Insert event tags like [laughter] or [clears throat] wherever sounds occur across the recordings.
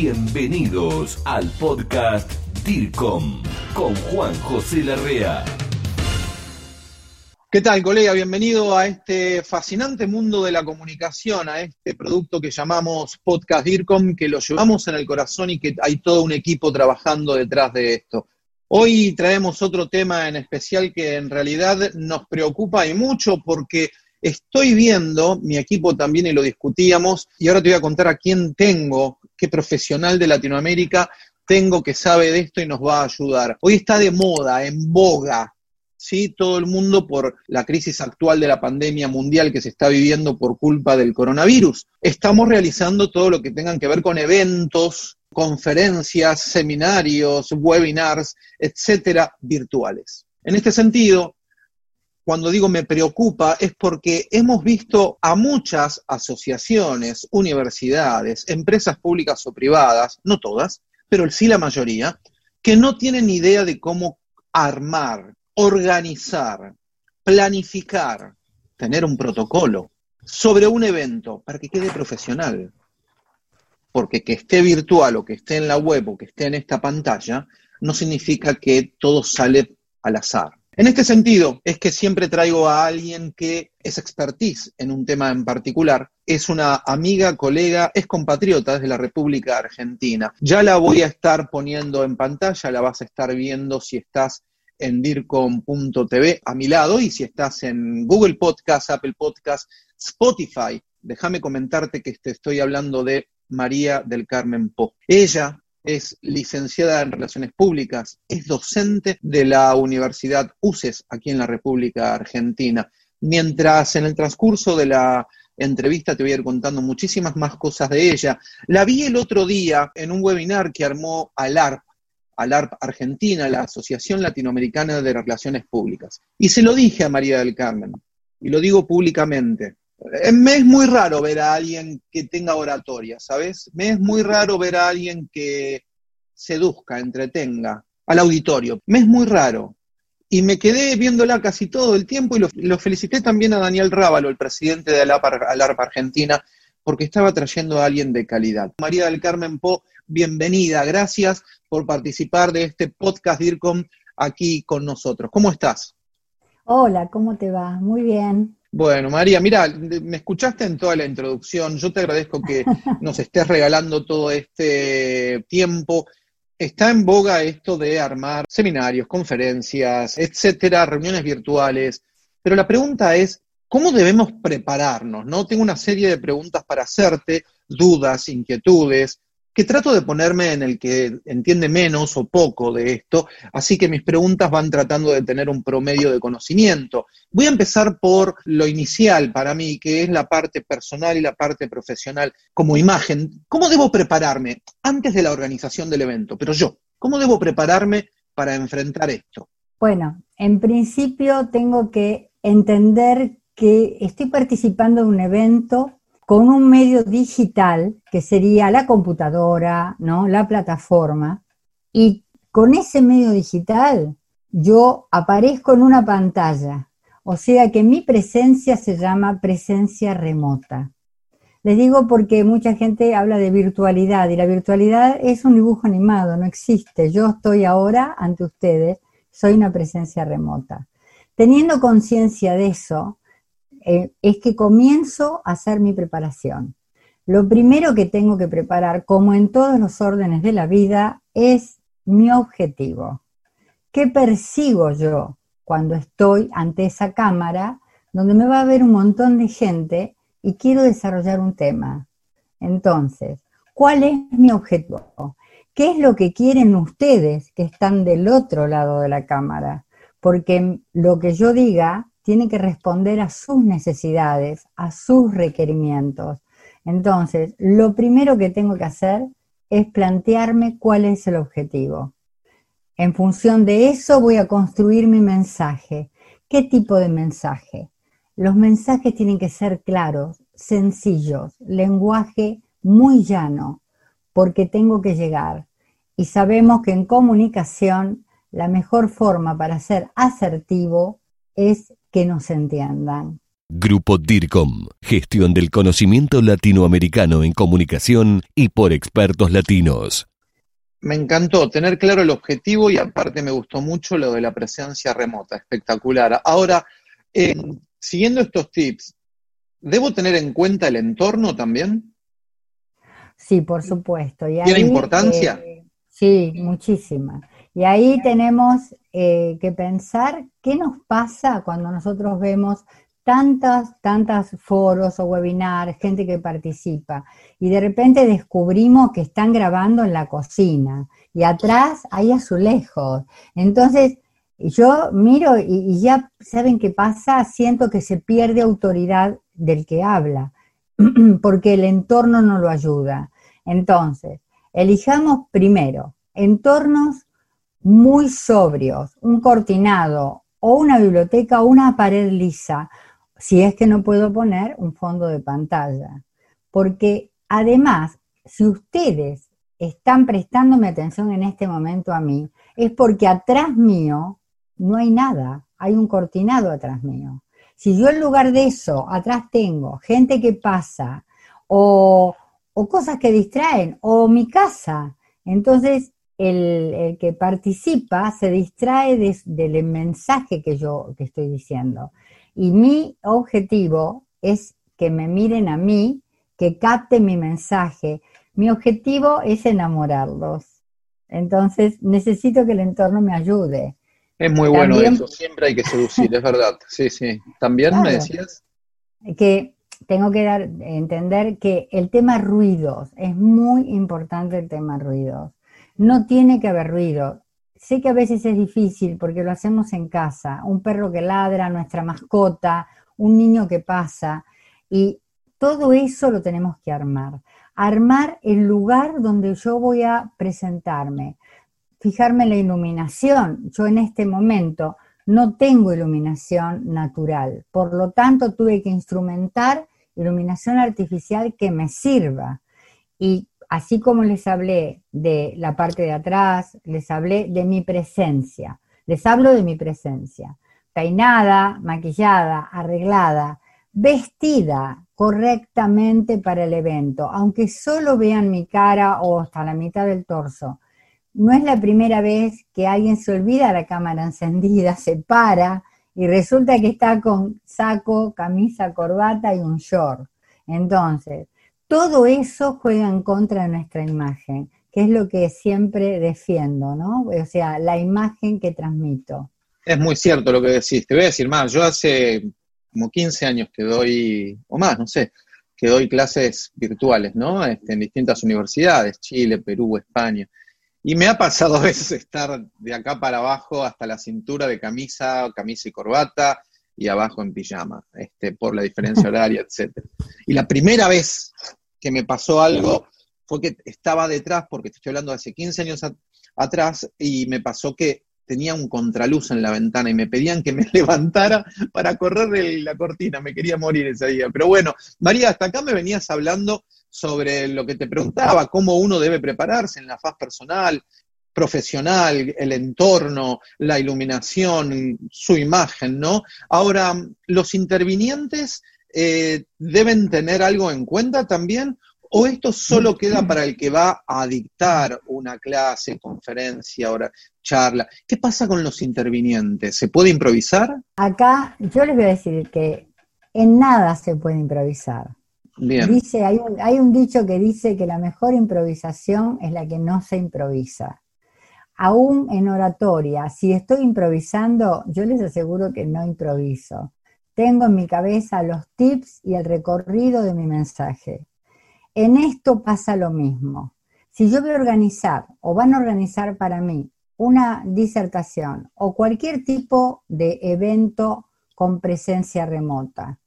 Bienvenidos al podcast DIRCOM con Juan José Larrea. ¿Qué tal, colega? Bienvenido a este fascinante mundo de la comunicación, a este producto que llamamos Podcast DIRCOM, que lo llevamos en el corazón y que hay todo un equipo trabajando detrás de esto. Hoy traemos otro tema en especial que en realidad nos preocupa y mucho porque estoy viendo, mi equipo también y lo discutíamos, y ahora te voy a contar a quién tengo, qué profesional de Latinoamérica tengo que sabe de esto y nos va a ayudar. Hoy está de moda, en boga, ¿sí? Todo el mundo por la crisis actual de la pandemia mundial que se está viviendo por culpa del coronavirus. Estamos realizando todo lo que tengan que ver con eventos, conferencias, seminarios, webinars, etcétera, virtuales. En este sentido, cuando digo me preocupa es porque hemos visto a muchas asociaciones, universidades, empresas públicas o privadas, no todas, pero sí la mayoría, que no tienen idea de cómo armar, organizar, planificar, tener un protocolo sobre un evento para que quede profesional porque que esté virtual o que esté en la web o que esté en esta pantalla, no significa que todo sale al azar. En este sentido, es que siempre traigo a alguien que es expertise en un tema en particular, es una amiga, colega, es compatriota desde la República Argentina. Ya la voy a estar poniendo en pantalla, la vas a estar viendo si estás en dircom.tv a mi lado y si estás en Google Podcast, Apple Podcast, Spotify. Déjame comentarte que te estoy hablando de María del Carmen Po. Ella es licenciada en Relaciones Públicas, es docente de la Universidad UCES aquí en la República Argentina. Mientras en el transcurso de la entrevista te voy a ir contando muchísimas más cosas de ella. La vi el otro día en un webinar que armó ALARP, ALARP Argentina, la Asociación Latinoamericana de Relaciones Públicas. Y se lo dije a María del Carmen, y lo digo públicamente. Eh, me es muy raro ver a alguien que tenga oratoria, ¿sabes? Me es muy raro ver a alguien que seduzca, entretenga al auditorio. Me es muy raro. Y me quedé viéndola casi todo el tiempo y lo, felicité también a Daniel Rábalo, el presidente de ALARPA Argentina, porque estaba trayendo a alguien de calidad. María del Carmen Po, bienvenida. Gracias por participar de este podcast DIRCOM aquí con nosotros. ¿Cómo estás? Hola, ¿cómo te va? Muy bien. Bueno, María, mira, me escuchaste en toda la introducción. Yo te agradezco que [laughs] nos estés regalando todo este tiempo. Está en boga esto de armar seminarios, conferencias, etcétera, reuniones virtuales. Pero la pregunta es, ¿cómo debemos prepararnos? ¿No? Tengo una serie de preguntas para hacerte, dudas, inquietudes que trato de ponerme en el que entiende menos o poco de esto, así que mis preguntas van tratando de tener un promedio de conocimiento. Voy a empezar por lo inicial para mí, que es la parte personal y la parte profesional como imagen. ¿Cómo debo prepararme antes de la organización del evento? Pero yo, ¿cómo debo prepararme para enfrentar esto? Bueno, en principio tengo que entender que estoy participando en un evento con un medio digital que sería la computadora, ¿no? la plataforma, y con ese medio digital yo aparezco en una pantalla, o sea que mi presencia se llama presencia remota. Les digo porque mucha gente habla de virtualidad y la virtualidad es un dibujo animado, no existe. Yo estoy ahora ante ustedes, soy una presencia remota. Teniendo conciencia de eso, eh, es que comienzo a hacer mi preparación. Lo primero que tengo que preparar, como en todos los órdenes de la vida, es mi objetivo. ¿Qué persigo yo cuando estoy ante esa cámara donde me va a ver un montón de gente y quiero desarrollar un tema? Entonces, ¿cuál es mi objetivo? ¿Qué es lo que quieren ustedes que están del otro lado de la cámara? Porque lo que yo diga tiene que responder a sus necesidades, a sus requerimientos. Entonces, lo primero que tengo que hacer es plantearme cuál es el objetivo. En función de eso voy a construir mi mensaje. ¿Qué tipo de mensaje? Los mensajes tienen que ser claros, sencillos, lenguaje muy llano, porque tengo que llegar. Y sabemos que en comunicación la mejor forma para ser asertivo es que nos entiendan. Grupo DIRCOM, gestión del conocimiento latinoamericano en comunicación y por expertos latinos. Me encantó tener claro el objetivo y aparte me gustó mucho lo de la presencia remota, espectacular. Ahora, eh, siguiendo estos tips, ¿debo tener en cuenta el entorno también? Sí, por supuesto. ¿Tiene importancia? Eh, sí, muchísima. Y ahí tenemos eh, que pensar qué nos pasa cuando nosotros vemos tantas, tantas foros o webinars, gente que participa, y de repente descubrimos que están grabando en la cocina y atrás hay azulejos. Entonces, yo miro y, ya saben qué pasa, siento que se pierde autoridad del que habla, [clears throat] porque el entorno no lo ayuda. Entonces, elijamos primero entornos muy sobrios, un cortinado o una biblioteca o una pared lisa si es que no puedo poner un fondo de pantalla. Porque además, si ustedes están prestándome atención en este momento a mí, es porque atrás mío no hay nada, hay un cortinado atrás mío. Si yo en lugar de eso, atrás tengo gente que pasa o, cosas que distraen, o mi casa, entonces el, que participa se distrae del mensaje que yo que estoy diciendo. Y mi objetivo es que me miren a mí, que capten mi mensaje. Mi objetivo es enamorarlos. Entonces, necesito que el entorno me ayude. Es muy bueno eso, siempre hay que seducir, es verdad. Sí, sí. ¿También me decías? Que tengo que dar, entender que el tema ruidos, es muy importante el tema ruidos. No tiene que haber ruido. Sé que a veces es difícil porque lo hacemos en casa, un perro que ladra, nuestra mascota, un niño que pasa, y todo eso lo tenemos que armar. Armar el lugar donde yo voy a presentarme, fijarme en la iluminación. Yo en este momento no tengo iluminación natural, por lo tanto tuve que instrumentar iluminación artificial que me sirva. Y así como les hablé de la parte de atrás, les hablé de mi presencia. Les hablo de mi presencia. Peinada, maquillada, arreglada, vestida correctamente para el evento, aunque solo vean mi cara o hasta la mitad del torso. No es la primera vez que alguien se olvida la cámara encendida, se para y resulta que está con saco, camisa, corbata y un short. Entonces, todo eso juega en contra de nuestra imagen, que es lo que siempre defiendo, ¿no? O sea, la imagen que transmito. Es muy cierto lo que decís. Te voy a decir más, yo hace como 15 años que doy, o más, no sé, que doy clases virtuales, ¿no? Este, en distintas universidades, Chile, Perú, España. Y me ha pasado a veces estar de acá para abajo hasta la cintura de camisa, camisa y corbata, y abajo en pijama, este, por la diferencia [laughs] horaria, etc. Y la primera vez que me pasó algo fue que estaba detrás, porque te estoy hablando de hace 15 años atrás, y me pasó que tenía un contraluz en la ventana y me pedían que me [laughs] levantara para correr la cortina, me quería morir ese día. Pero bueno, María, hasta acá me venías hablando sobre lo que te preguntaba, cómo uno debe prepararse en la faz personal, profesional, el entorno, la iluminación, su imagen, ¿no? Ahora, los intervinientes eh, deben tener algo en cuenta también? ¿O esto solo queda para el que va a dictar una clase, conferencia, hora, charla? ¿Qué pasa con los intervinientes? ¿Se puede improvisar? Acá yo les voy a decir que en nada se puede improvisar. Bien. Dice, hay un, hay un dicho que dice que la mejor improvisación es la que no se improvisa. Aún en oratoria, si estoy improvisando, yo les aseguro que no improviso. Tengo en mi cabeza los tips y el recorrido de mi mensaje. En esto pasa lo mismo. Si yo voy a organizar o van a organizar para mí una disertación o cualquier tipo de evento con presencia remota,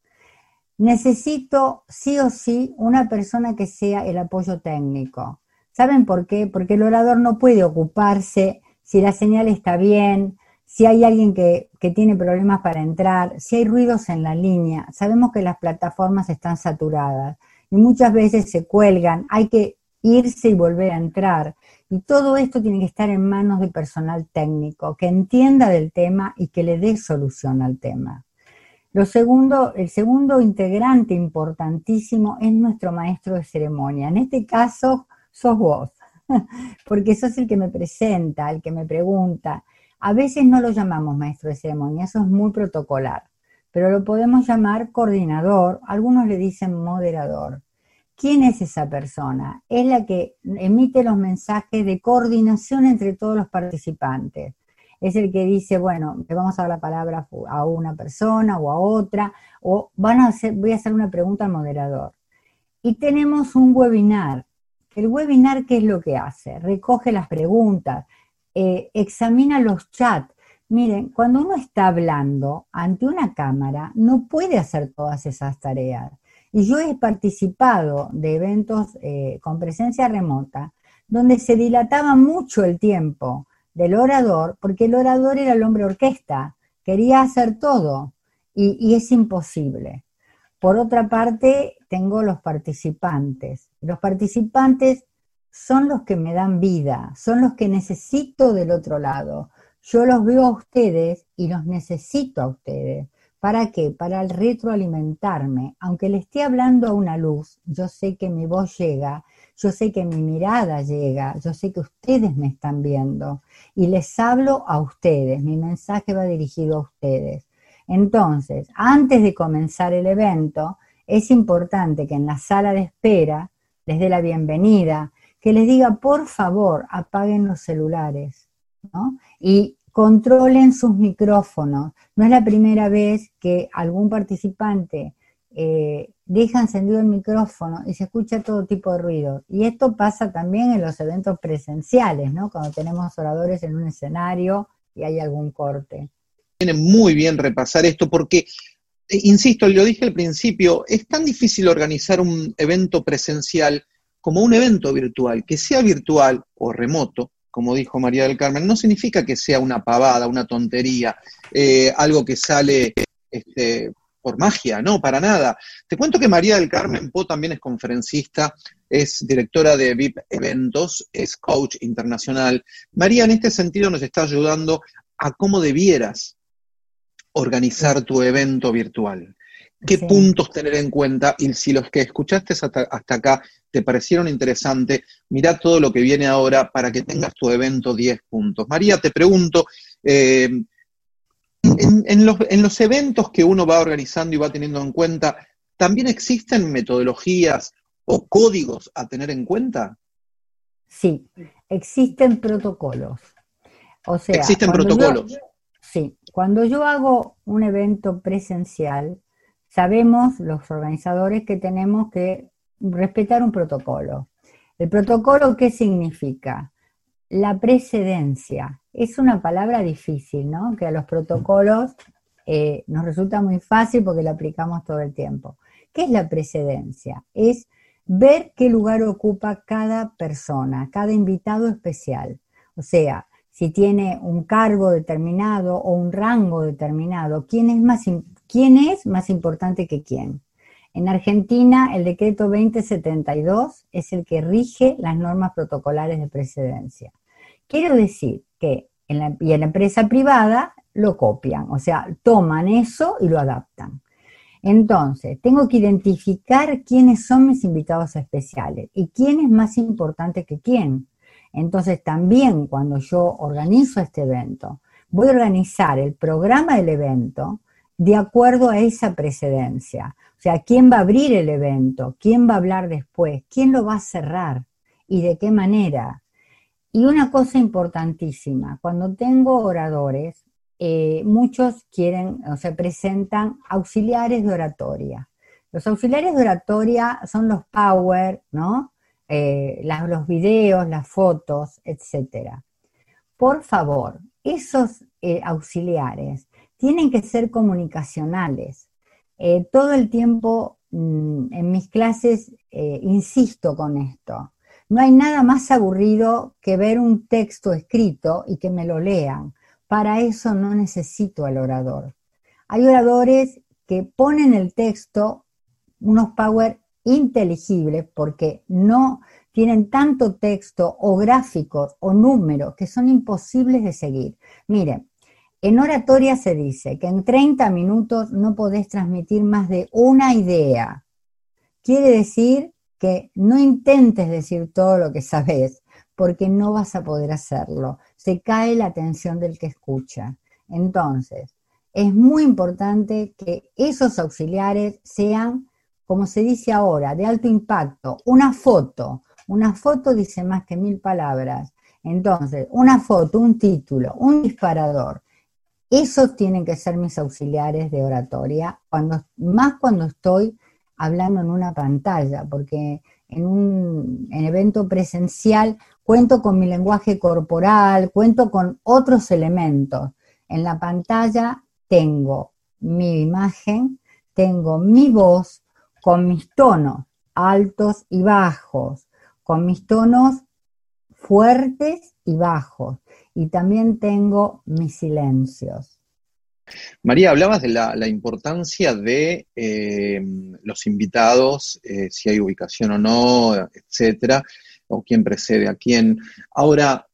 necesito sí o sí una persona que sea el apoyo técnico. ¿Saben por qué? Porque el orador no puede ocuparse si la señal está bien, si hay alguien que, tiene problemas para entrar, si hay ruidos en la línea, sabemos que las plataformas están saturadas y muchas veces se cuelgan, hay que irse y volver a entrar. Y todo esto tiene que estar en manos de personal técnico que entienda del tema y que le dé solución al tema. Lo segundo, el segundo integrante importantísimo es nuestro maestro de ceremonia. En este caso, sos vos, [laughs] porque sos el que me presenta, el que me pregunta. A veces no lo llamamos maestro de ceremonia, eso es muy protocolar, pero lo podemos llamar coordinador, algunos le dicen moderador. ¿Quién es esa persona? Es la que emite los mensajes de coordinación entre todos los participantes es el que dice, bueno, le vamos a dar la palabra a una persona o a otra, o van a hacer, voy a hacer una pregunta al moderador. Y tenemos un webinar. El webinar, ¿qué es lo que hace? Recoge las preguntas, eh, examina los chats. Miren, cuando uno está hablando ante una cámara, no puede hacer todas esas tareas. Y yo he participado de eventos eh, con presencia remota donde se dilataba mucho el tiempo del orador, porque el orador era el hombre orquesta, quería hacer todo y, es imposible. Por otra parte, tengo los participantes. Los participantes son los que me dan vida, son los que necesito del otro lado. Yo los veo a ustedes y los necesito a ustedes. ¿Para qué? Para retroalimentarme. Aunque le esté hablando a una luz, yo sé que mi voz llega yo sé que mi mirada llega, yo sé que ustedes me están viendo y les hablo a ustedes, mi mensaje va dirigido a ustedes. Entonces, antes de comenzar el evento, es importante que en la sala de espera les dé la bienvenida, que les diga, por favor, apaguen los celulares, ¿no? Y controlen sus micrófonos. No es la primera vez que algún participante eh, deja encendido el micrófono y se escucha todo tipo de ruido. Y esto pasa también en los eventos presenciales, ¿no? Cuando tenemos oradores en un escenario y hay algún corte. Viene muy bien repasar esto porque, eh, insisto, lo dije al principio, es tan difícil organizar un evento presencial como un evento virtual. Que sea virtual o remoto, como dijo María del Carmen, no significa que sea una pavada, una tontería, eh, algo que sale este, por magia, no, para nada. Te cuento que María del Carmen Po también es conferencista, es directora de VIP Eventos, es coach internacional. María en este sentido nos está ayudando a cómo debieras organizar tu evento virtual. ¿Qué puntos tener en cuenta? Y si los que escuchaste hasta, acá te parecieron interesantes, mira todo lo que viene ahora para que tengas tu evento 10 puntos. María, te pregunto, eh, en, los, eventos que uno va organizando y va teniendo en cuenta, ¿también existen metodologías o códigos a tener en cuenta? Sí, existen protocolos. O sea, existen protocolos. sí, cuando yo hago un evento presencial, sabemos los organizadores que tenemos que respetar un protocolo. ¿El protocolo qué significa? La precedencia es una palabra difícil, ¿no? Que a los protocolos eh, nos resulta muy fácil porque la aplicamos todo el tiempo. ¿Qué es la precedencia? Es ver qué lugar ocupa cada persona, cada invitado especial. O sea, si tiene un cargo determinado o un rango determinado, ¿quién es más, quién es más importante que quién? En Argentina, el decreto 2072 es el que rige las normas protocolares de precedencia. Quiero decir que en la, y en la empresa privada lo copian, o sea, toman eso y lo adaptan. Entonces, tengo que identificar quiénes son mis invitados especiales y quién es más importante que quién. Entonces, también cuando yo organizo este evento, voy a organizar el programa del evento de acuerdo a esa precedencia. O sea, quién va a abrir el evento, quién va a hablar después, quién lo va a cerrar y de qué manera. Y una cosa importantísima, cuando tengo oradores, eh, muchos quieren, o sea, presentan auxiliares de oratoria. Los auxiliares de oratoria son los power, ¿no? Eh, los videos, las fotos, etc. Por favor, esos eh, auxiliares tienen que ser comunicacionales. todo el tiempo mm, en mis clases insisto con esto. No hay nada más aburrido que ver un texto escrito y que me lo lean. Para eso no necesito al orador. Hay oradores que ponen el texto unos power inteligibles porque no tienen tanto texto o gráficos o números que son imposibles de seguir. Miren, en oratoria se dice que en 30 minutos no podés transmitir más de una idea. Quiere decir que no intentes decir todo lo que sabes, porque no vas a poder hacerlo. Se cae la atención del que escucha. Entonces, es muy importante que esos auxiliares sean, como se dice ahora, de alto impacto. Una foto. Una foto dice más que mil palabras. Entonces, una foto, un título, un disparador. Esos tienen que ser mis auxiliares de oratoria, cuando, más cuando estoy hablando en una pantalla, porque en un evento presencial cuento con mi lenguaje corporal, cuento con otros elementos. En la pantalla tengo mi imagen, tengo mi voz con mis tonos altos y bajos, con mis tonos fuertes y bajos, y también tengo mis silencios. María, hablabas de la, importancia de eh, los invitados, eh, si hay ubicación o no, etcétera, o quién precede a quién. Ahora,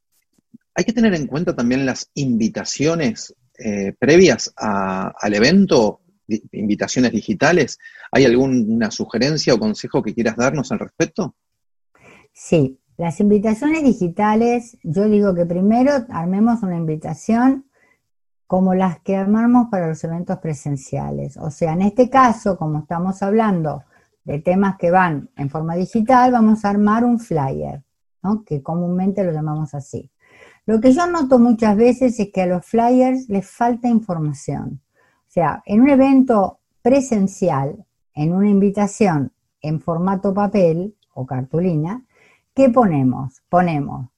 hay que tener en cuenta también las invitaciones eh, previas al evento, invitaciones digitales. ¿Hay alguna sugerencia o consejo que quieras darnos al respecto? Sí, las invitaciones digitales, yo digo que primero armemos una invitación como las que armamos para los eventos presenciales. O sea, en este caso, como estamos hablando de temas que van en forma digital, vamos a armar un flyer, que comúnmente lo llamamos así. Lo que yo noto muchas veces es que a los flyers les falta información. O sea, en un evento presencial, en una invitación en formato papel o cartulina, ¿qué ponemos? Ponemos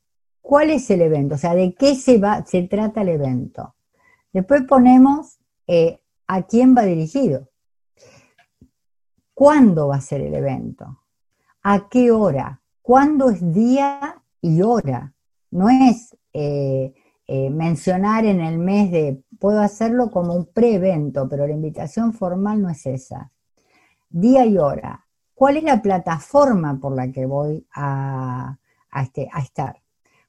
cuál es el evento, o sea, de qué se, va, se trata el evento. Después ponemos eh, a quién va dirigido, cuándo va a ser el evento, a qué hora, cuándo es día y hora. No es eh, eh, mencionar en el mes de, puedo hacerlo como un pre-evento, pero la invitación formal no es esa. Día y hora. ¿Cuál es la plataforma por la que voy a, este, a estar?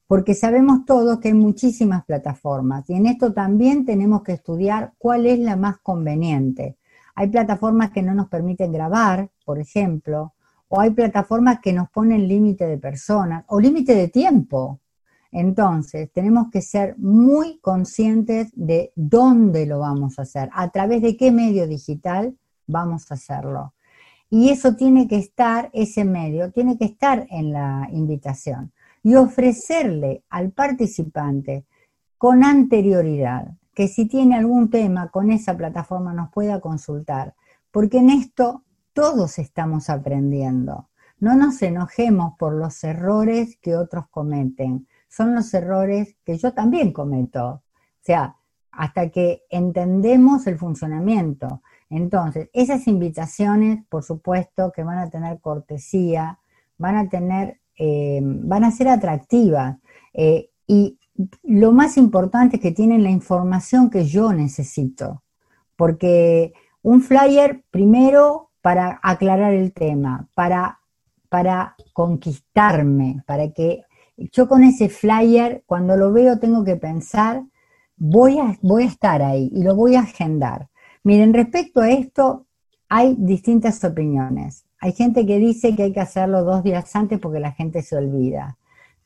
Porque sabemos todos que hay muchísimas plataformas y en esto también tenemos que estudiar cuál es la más conveniente. Hay plataformas que no nos permiten grabar, por ejemplo, o hay plataformas que nos ponen límite de personas o límite de tiempo. Entonces, tenemos que ser muy conscientes de dónde lo vamos a hacer, a través de qué medio digital vamos a hacerlo. Y eso tiene que estar, ese medio, tiene que estar en la invitación y ofrecerle al participante con anterioridad que si tiene algún tema con esa plataforma nos pueda consultar, porque en esto todos estamos aprendiendo. No nos enojemos por los errores que otros cometen son los errores que yo también cometo. O sea, hasta que entendemos el funcionamiento. Entonces, esas invitaciones, por supuesto, que van a tener cortesía, van a tener, eh, van a ser atractivas. Eh, y lo más importante es que tienen la información que yo necesito. Porque un flyer, primero, para aclarar el tema, para, para conquistarme, para que yo con ese flyer, cuando lo veo, tengo que pensar, voy a, voy a estar ahí y lo voy a agendar. Miren, respecto a esto, hay distintas opiniones. Hay gente que dice que hay que hacerlo dos días antes porque la gente se olvida.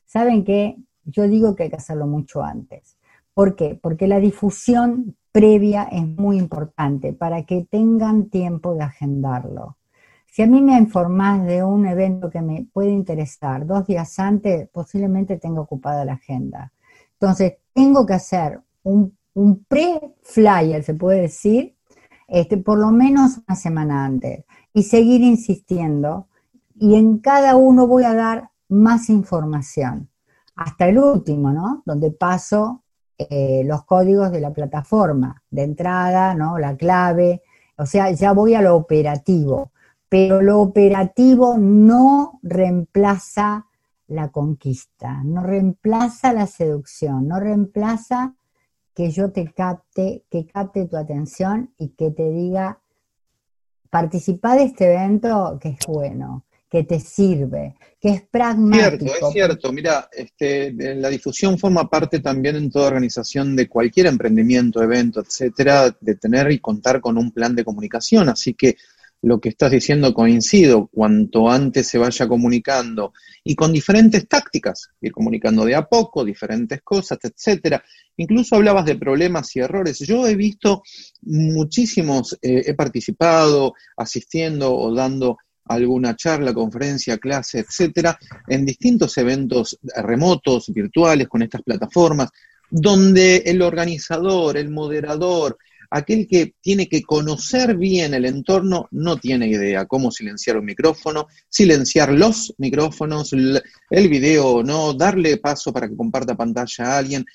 ¿Saben qué? Yo digo que hay que hacerlo mucho antes. ¿Por qué? Porque la difusión previa es muy importante para que tengan tiempo de agendarlo. Si a mí me informás de un evento que me puede interesar dos días antes, posiblemente tenga ocupada la agenda. Entonces, tengo que hacer un, pre-flyer, se puede decir, este, por lo menos una semana antes, y seguir insistiendo. Y en cada uno voy a dar más información, hasta el último, ¿no? Donde paso eh, los códigos de la plataforma, de entrada, ¿no? La clave, o sea, ya voy a lo operativo pero lo operativo no reemplaza la conquista, no reemplaza la seducción, no reemplaza que yo te capte, que capte tu atención y que te diga, participa de este evento que es bueno, que te sirve, que es pragmático. Cierto, es cierto. Mira, este, la difusión forma parte también en toda organización de cualquier emprendimiento, evento, etcétera, de tener y contar con un plan de comunicación. Así que lo que estás diciendo coincido, cuanto antes se vaya comunicando y con diferentes tácticas, ir comunicando de a poco, diferentes cosas, etcétera. Incluso hablabas de problemas y errores. Yo he visto muchísimos, eh, he participado asistiendo o dando alguna charla, conferencia, clase, etcétera, en distintos eventos remotos, virtuales, con estas plataformas, donde el organizador, el moderador, aquel que tiene que conocer bien el entorno no tiene idea cómo silenciar un micrófono, silenciar los micrófonos, el, video no, darle paso para que comparta pantalla a alguien,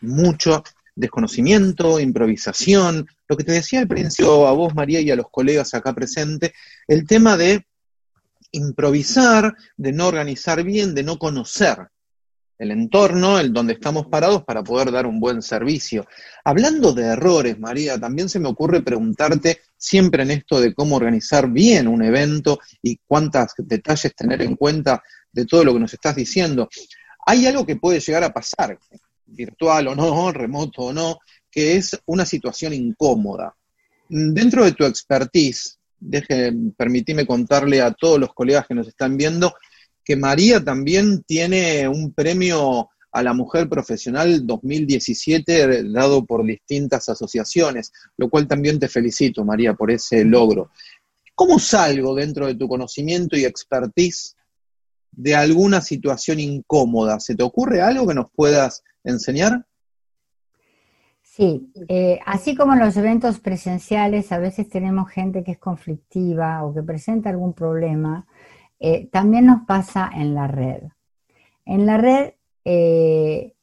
mucho desconocimiento, improvisación, lo que te decía al principio a vos, María, y a los colegas acá presentes, el tema de improvisar, de no organizar bien, de no conocer el entorno, el donde estamos parados para poder dar un buen servicio. Hablando de errores, María, también se me ocurre preguntarte siempre en esto de cómo organizar bien un evento y cuántos detalles tener en cuenta de todo lo que nos estás diciendo. Hay algo que puede llegar a pasar, virtual o no, remoto o no, que es una situación incómoda. Dentro de tu expertise, deje, permitime contarle a todos los colegas que nos están viendo que María también tiene un premio a la mujer profesional 2017 dado por distintas asociaciones, lo cual también te felicito, María, por ese logro. ¿Cómo salgo dentro de tu conocimiento y expertise de alguna situación incómoda? ¿Se te ocurre algo que nos puedas enseñar? Sí, eh, así como en los eventos presenciales a veces tenemos gente que es conflictiva o que presenta algún problema, eh, también nos pasa en la red. En la red eh,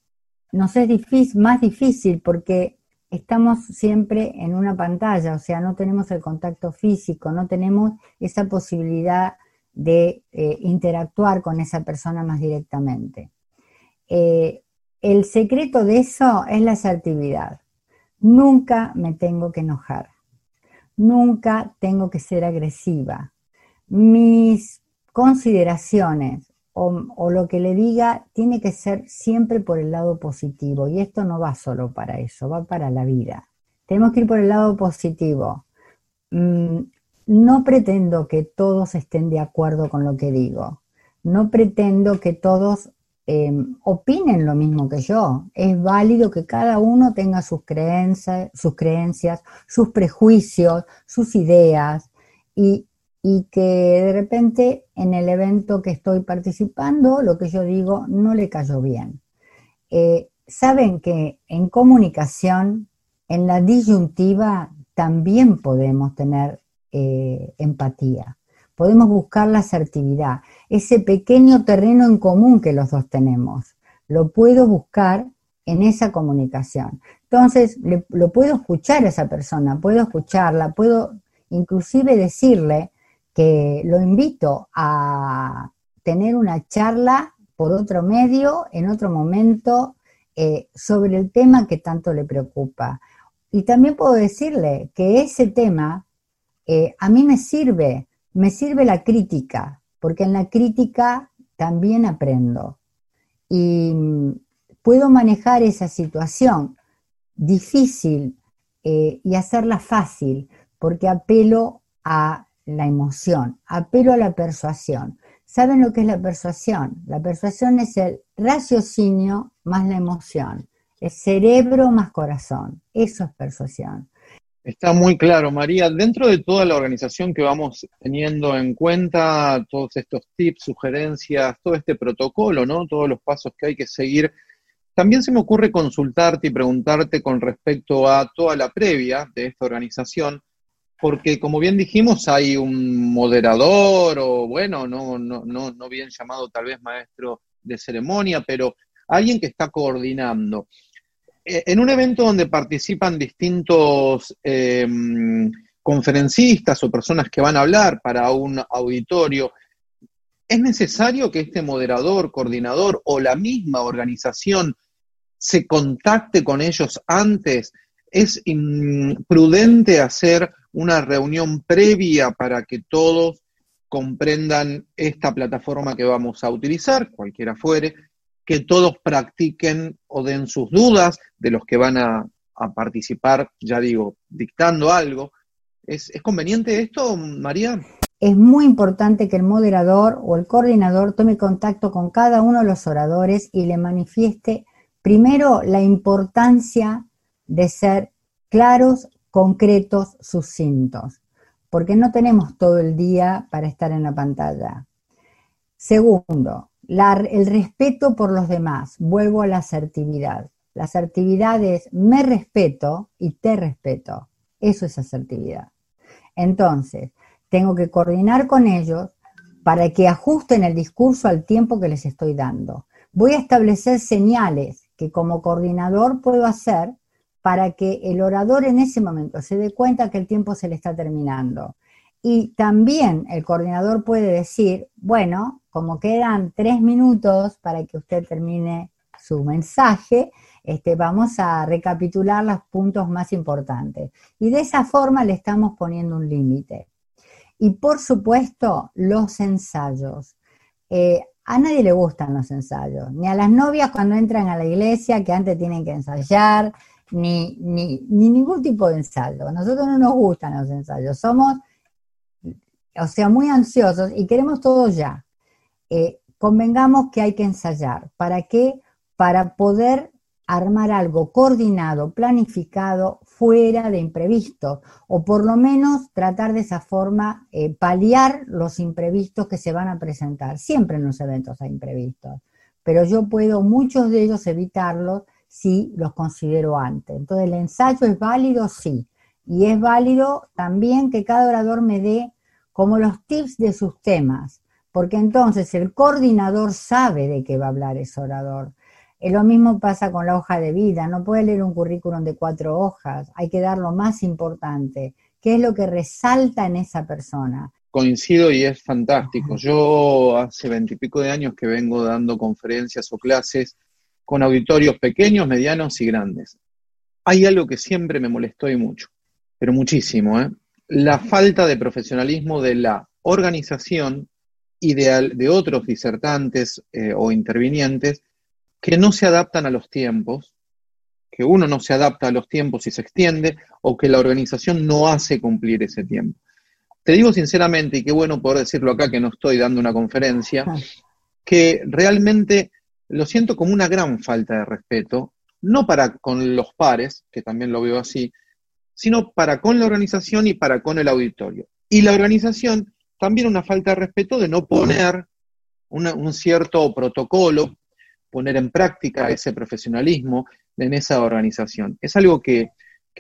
nos es difícil, más difícil porque estamos siempre en una pantalla, o sea, no tenemos el contacto físico, no tenemos esa posibilidad de eh, interactuar con esa persona más directamente. el secreto de eso es la asertividad. Nunca me tengo que enojar, nunca tengo que ser agresiva. Mis consideraciones o, lo que le diga tiene que ser siempre por el lado positivo. Y esto no va solo para eso, va para la vida. Tenemos que ir por el lado positivo. Mm, no pretendo que todos estén de acuerdo con lo que digo. No pretendo que todos em, opinen lo mismo que yo. Es válido que cada uno tenga sus creencias, sus creencias, sus prejuicios, sus ideas. Y y que de repente en el evento que estoy participando, lo que yo digo no le cayó bien. Eh, Saben que en comunicación, en la disyuntiva, también podemos tener eh, empatía, podemos buscar la asertividad, ese pequeño terreno en común que los dos tenemos, lo puedo buscar en esa comunicación. Entonces, lo puedo escuchar a esa persona, puedo escucharla, puedo inclusive decirle, que lo invito a tener una charla por otro medio, en otro momento, eh, sobre el tema que tanto le preocupa. Y también puedo decirle que ese tema eh, a mí me sirve, me sirve la crítica, porque en la crítica también aprendo. Y mm, puedo manejar esa situación difícil eh, y hacerla fácil, porque apelo a la emoción, apelo a la persuasión. ¿Saben lo que es la persuasión? La persuasión es el raciocinio más la emoción, es cerebro más corazón, eso es persuasión. Está muy claro, María. Dentro de toda la organización que vamos teniendo en cuenta, todos estos tips, sugerencias, todo este protocolo, ¿no? Todos los pasos que hay que seguir. También se me ocurre consultarte y preguntarte con respecto a toda la previa de esta organización, porque como bien dijimos, hay un moderador o bueno, no, no, no, bien llamado tal vez maestro de ceremonia, pero alguien que está coordinando. Eh, en un evento donde participan distintos em, conferencistas o personas que van a hablar para un auditorio, ¿es necesario que este moderador, coordinador o la misma organización se contacte con ellos antes? ¿Es prudente hacer una reunión previa para que todos comprendan esta plataforma que vamos a utilizar, cualquiera fuere, que todos practiquen o den sus dudas de los que van a, participar, ya digo, dictando algo. ¿Es, ¿Es conveniente esto, María? Es muy importante que el moderador o el coordinador tome contacto con cada uno de los oradores y le manifieste primero la importancia de ser claros, concretos, sucintos, porque no tenemos todo el día para estar en la pantalla. Segundo, el respeto por los demás. Vuelvo a la asertividad. La asertividad es me respeto y te respeto. Eso es asertividad. Entonces, tengo que coordinar con ellos para que ajusten el discurso al tiempo que les estoy dando. Voy a establecer señales que como coordinador puedo hacer para que el orador en ese momento se dé cuenta que el tiempo se le está terminando. Y también el coordinador puede decir, bueno, como quedan tres minutos para que usted termine su mensaje, este, vamos a recapitular los puntos más importantes. Y de esa forma le estamos poniendo un límite. Y por supuesto, los ensayos. Eh, a nadie le gustan los ensayos, ni a las novias cuando entran a la iglesia que antes tienen que ensayar, ni, ni, ningún tipo de ensayo. Nosotros no nos gustan los ensayos, somos, o sea, muy ansiosos y queremos todo ya. Eh, convengamos que hay que ensayar. ¿Para qué? Para poder armar algo coordinado, planificado, fuera de imprevistos, o por lo menos tratar de esa forma eh, paliar los imprevistos que se van a presentar. Siempre en los eventos hay imprevistos, pero yo puedo muchos de ellos evitarlos si los considero antes. Entonces, ¿el ensayo es válido? Sí. Y es válido también que cada orador me dé como los tips de sus temas, porque entonces el coordinador sabe de qué va a hablar ese orador lo mismo pasa con la hoja de vida, no puede leer un currículum de cuatro hojas, hay que dar lo más importante, qué es lo que resalta en esa persona. Coincido y es fantástico. Yo hace veintipico de años que vengo dando conferencias o clases con auditorios pequeños, medianos y grandes. Hay algo que siempre me molestó y mucho, pero muchísimo, ¿eh? la falta de profesionalismo de la organización y de, otros disertantes eh, o intervinientes que no se adaptan a los tiempos, que uno no se adapta a los tiempos y se extiende, o que la organización no hace cumplir ese tiempo. Te digo sinceramente, y qué bueno poder decirlo acá que no estoy dando una conferencia, ah. que realmente lo siento como una gran falta de respeto, no para con los pares, que también lo veo así, sino para con la organización y para con el auditorio. Y la organización también una falta de respeto de no poner un cierto protocolo poner en práctica ese profesionalismo en esa organización. Es algo que,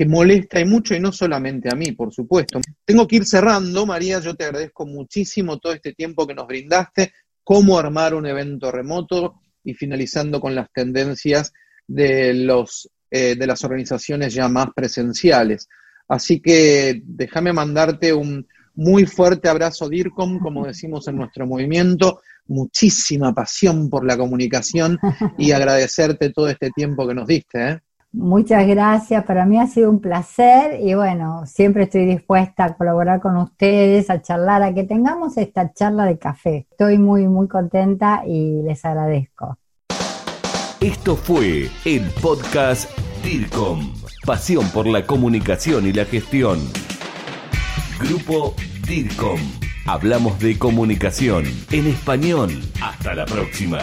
molesta y mucho y no solamente a mí, por supuesto. Tengo que ir cerrando, María, yo te agradezco muchísimo todo este tiempo que nos brindaste, cómo armar un evento remoto y finalizando con las tendencias de, los, eh, de las organizaciones ya más presenciales. Así que déjame mandarte un muy fuerte abrazo, DIRCOM, como decimos en nuestro movimiento muchísima pasión por la comunicación y agradecerte todo este tiempo que nos diste. ¿eh? Muchas gracias, para mí ha sido un placer y bueno, siempre estoy dispuesta a colaborar con ustedes, a charlar, a que tengamos esta charla de café. Estoy muy, muy contenta y les agradezco. Esto fue el podcast DIRCOM, pasión por la comunicación y la gestión. Grupo DIRCOM. Hablamos de comunicación en español. Hasta la próxima.